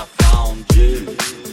I found you.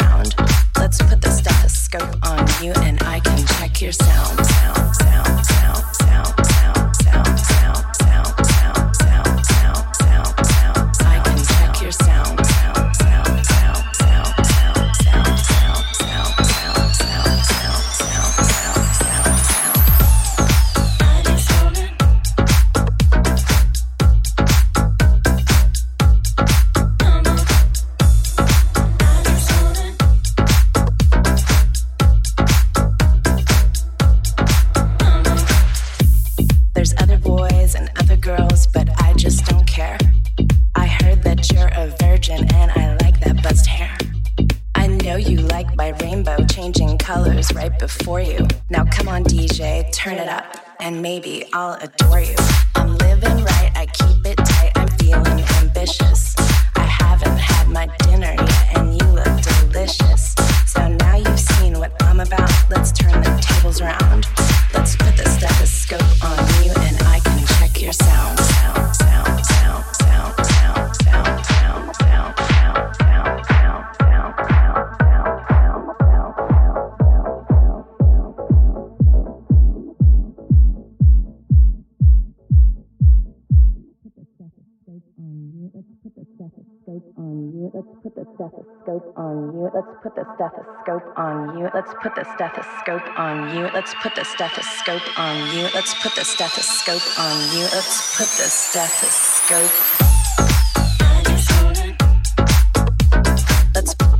around. Let's put the stethoscope on you and I can check your sound. sound. put the stethoscope on you. Let's put the stethoscope on you. Let's put the stethoscope on you. Let's put the stethoscope on you. Let's put the stethoscope. Let's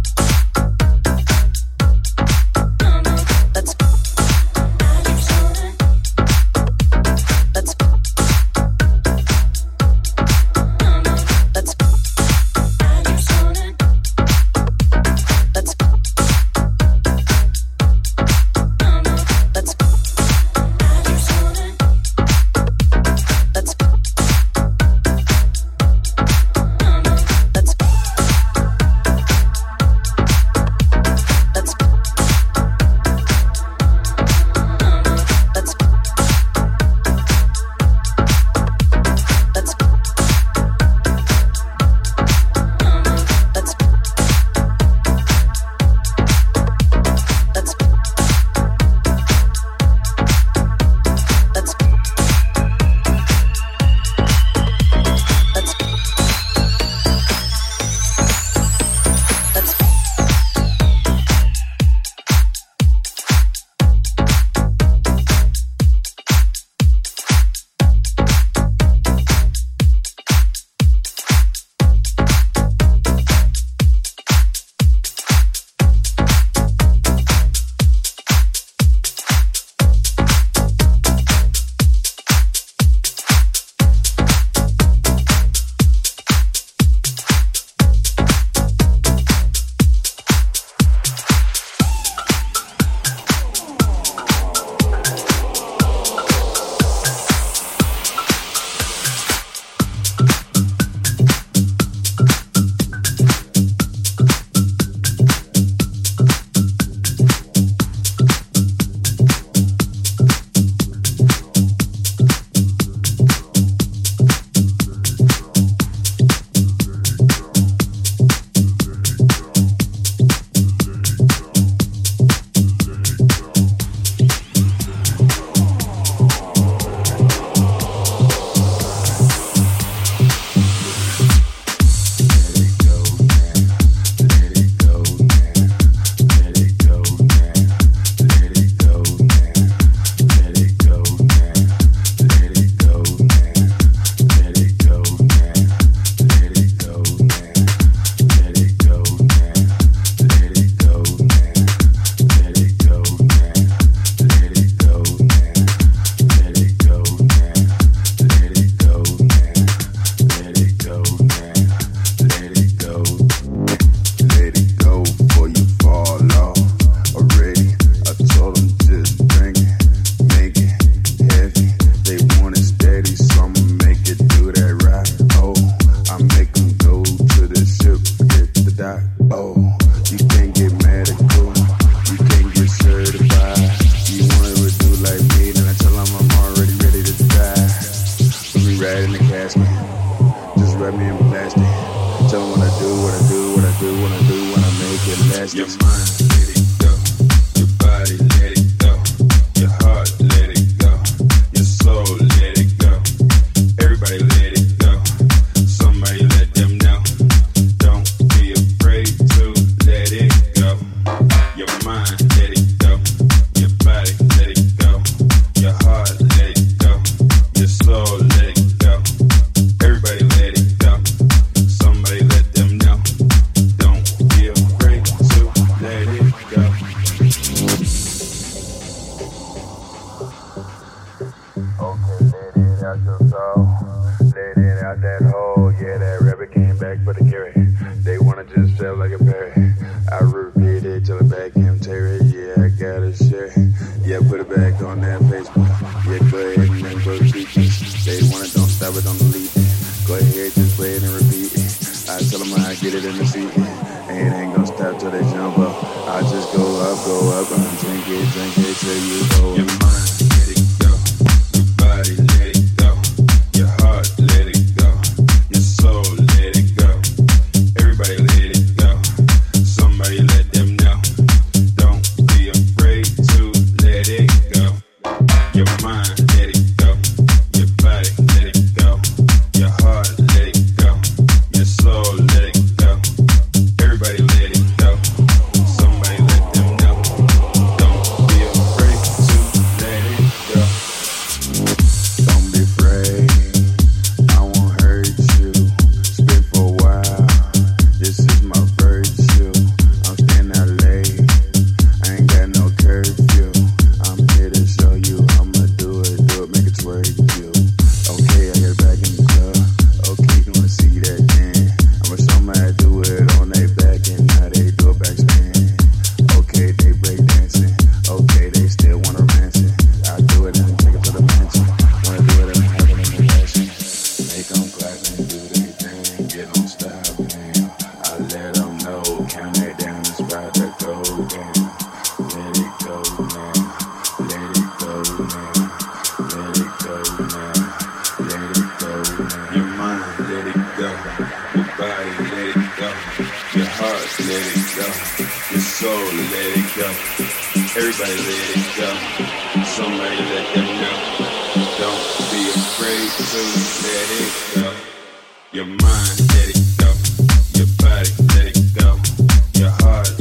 Everybody ready to go. Somebody let them know. Don't be afraid to let it go. Your mind, let it go. Your body, let it go. Your heart.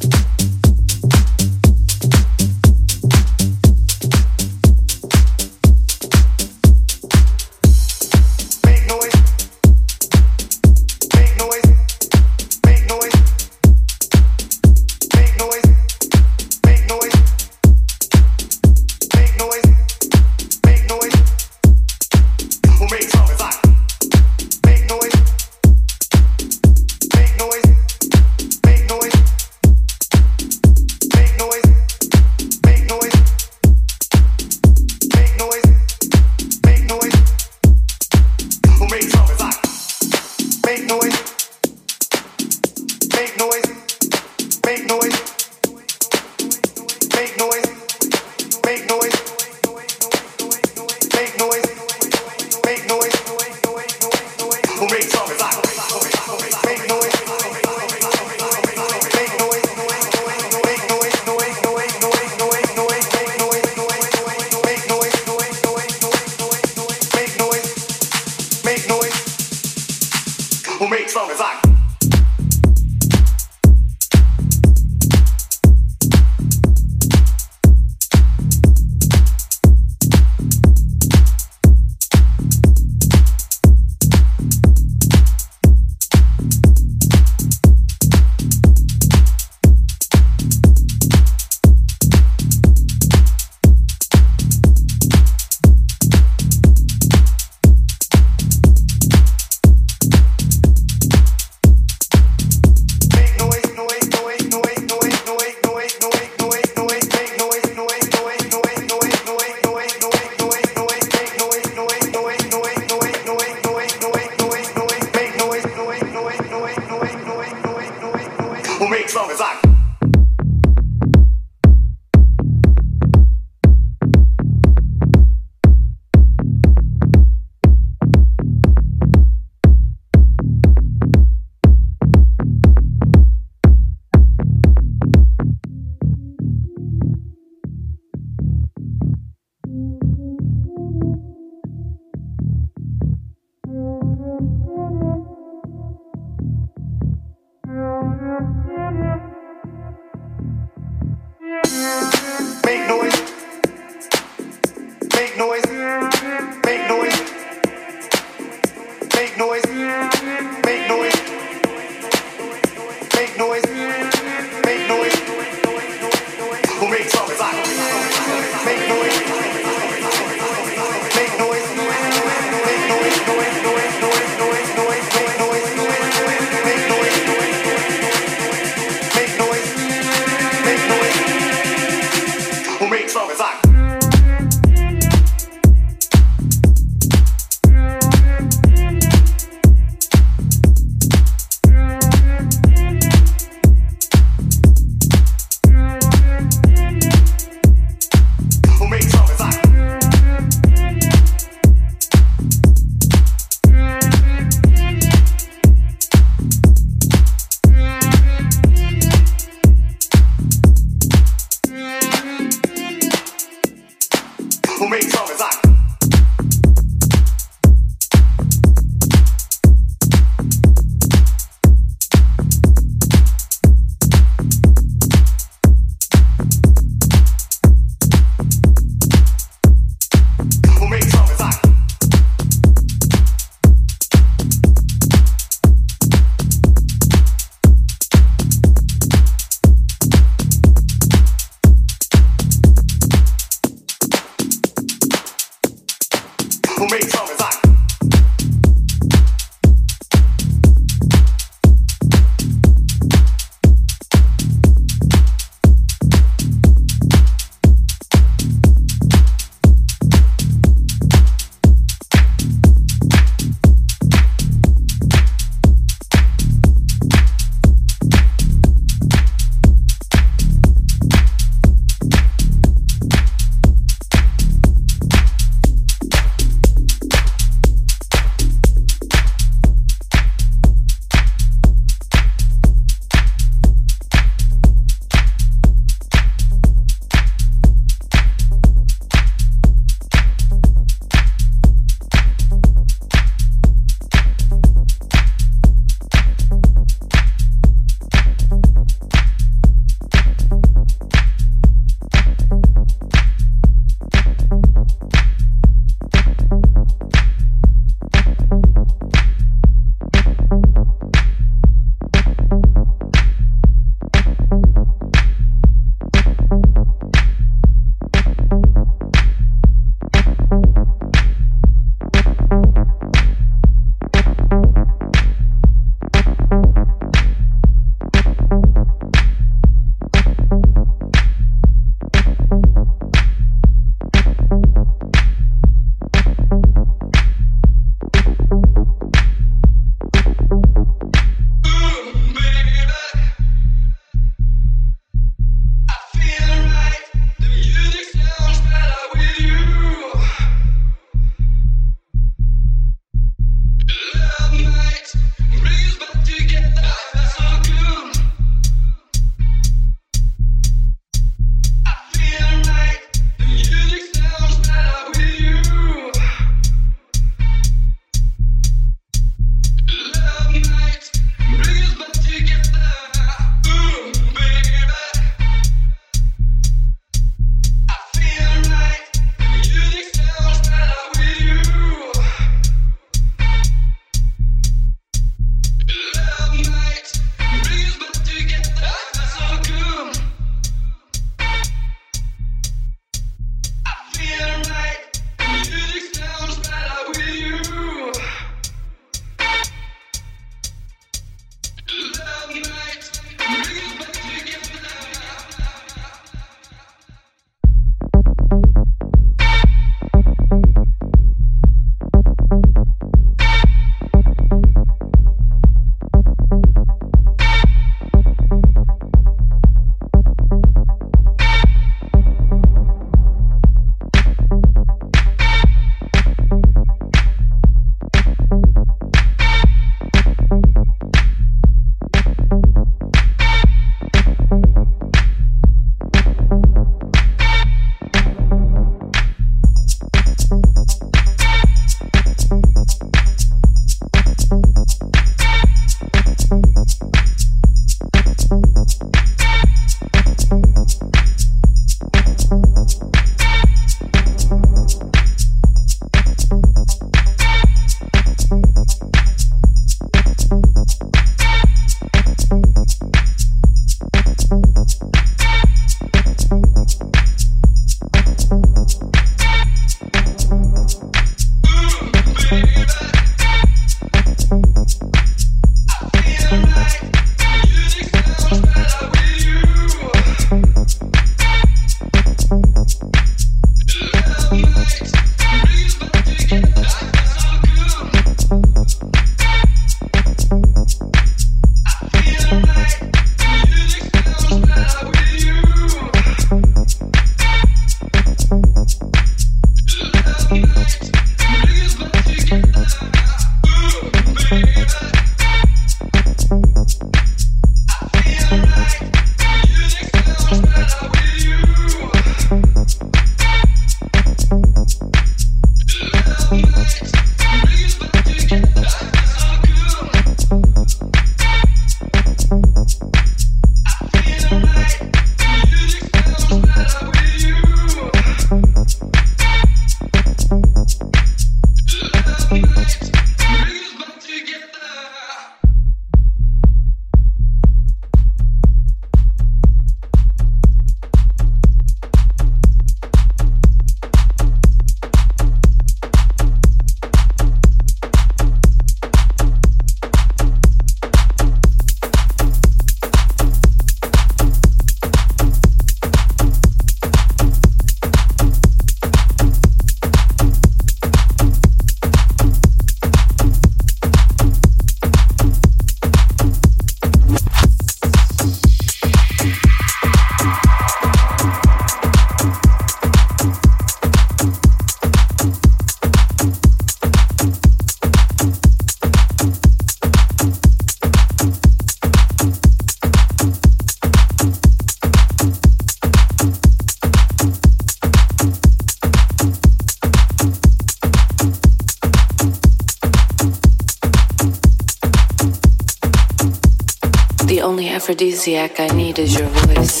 Aphrodisiac I need is your voice.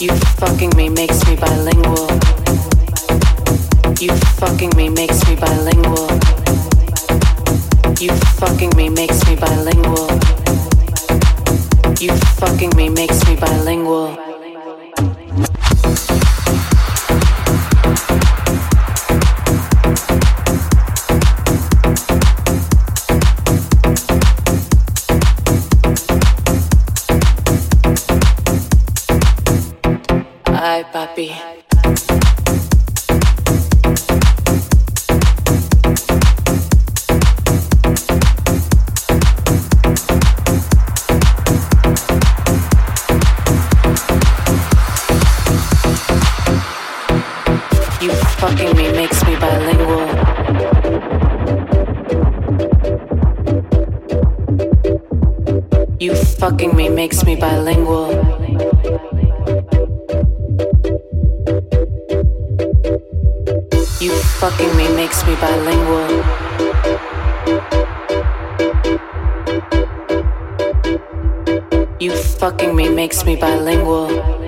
You fucking me makes me bilingual. You fucking me makes me bilingual. You fucking me makes me bilingual. You fucking me makes me bilingual. Ay, papi. Makes me bilingual. You fucking me makes me bilingual. You fucking me makes me bilingual.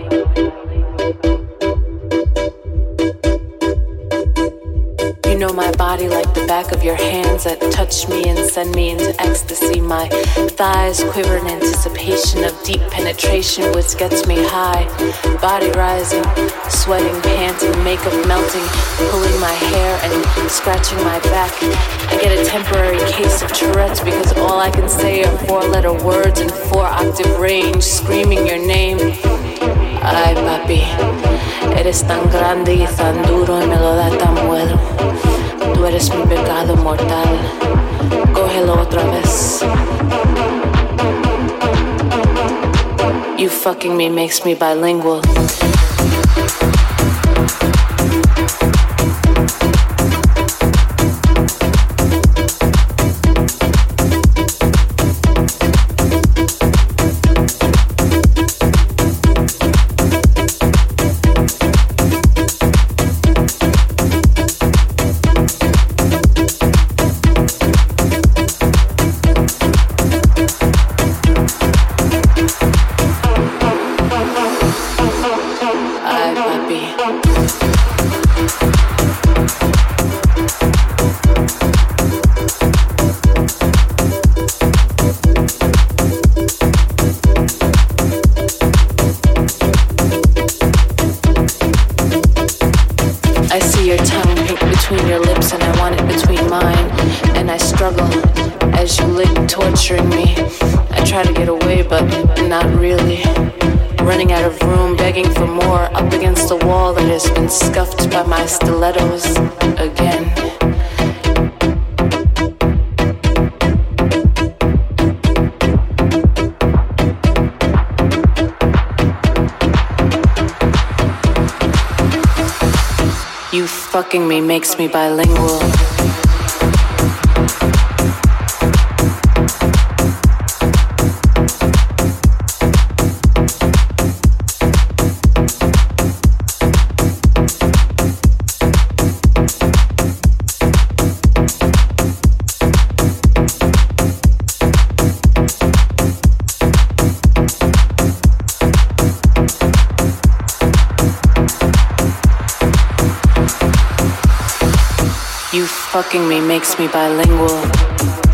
Know my body like the back of your hands that touch me and send me into ecstasy. My thighs quiver in anticipation of deep penetration, which gets me high. Body rising, sweating, panting, makeup melting, pulling my hair and scratching my back. I get a temporary case of Tourette's because all I can say are four letter words in four octave range, screaming your name. Ay, papi, eres tan grande y tan duro y me lo da tan bueno. Tú eres mi pecado mortal. Cógelo otra vez. You fucking me makes me bilingual. Makes me bilingual. Fucking me makes me bilingual.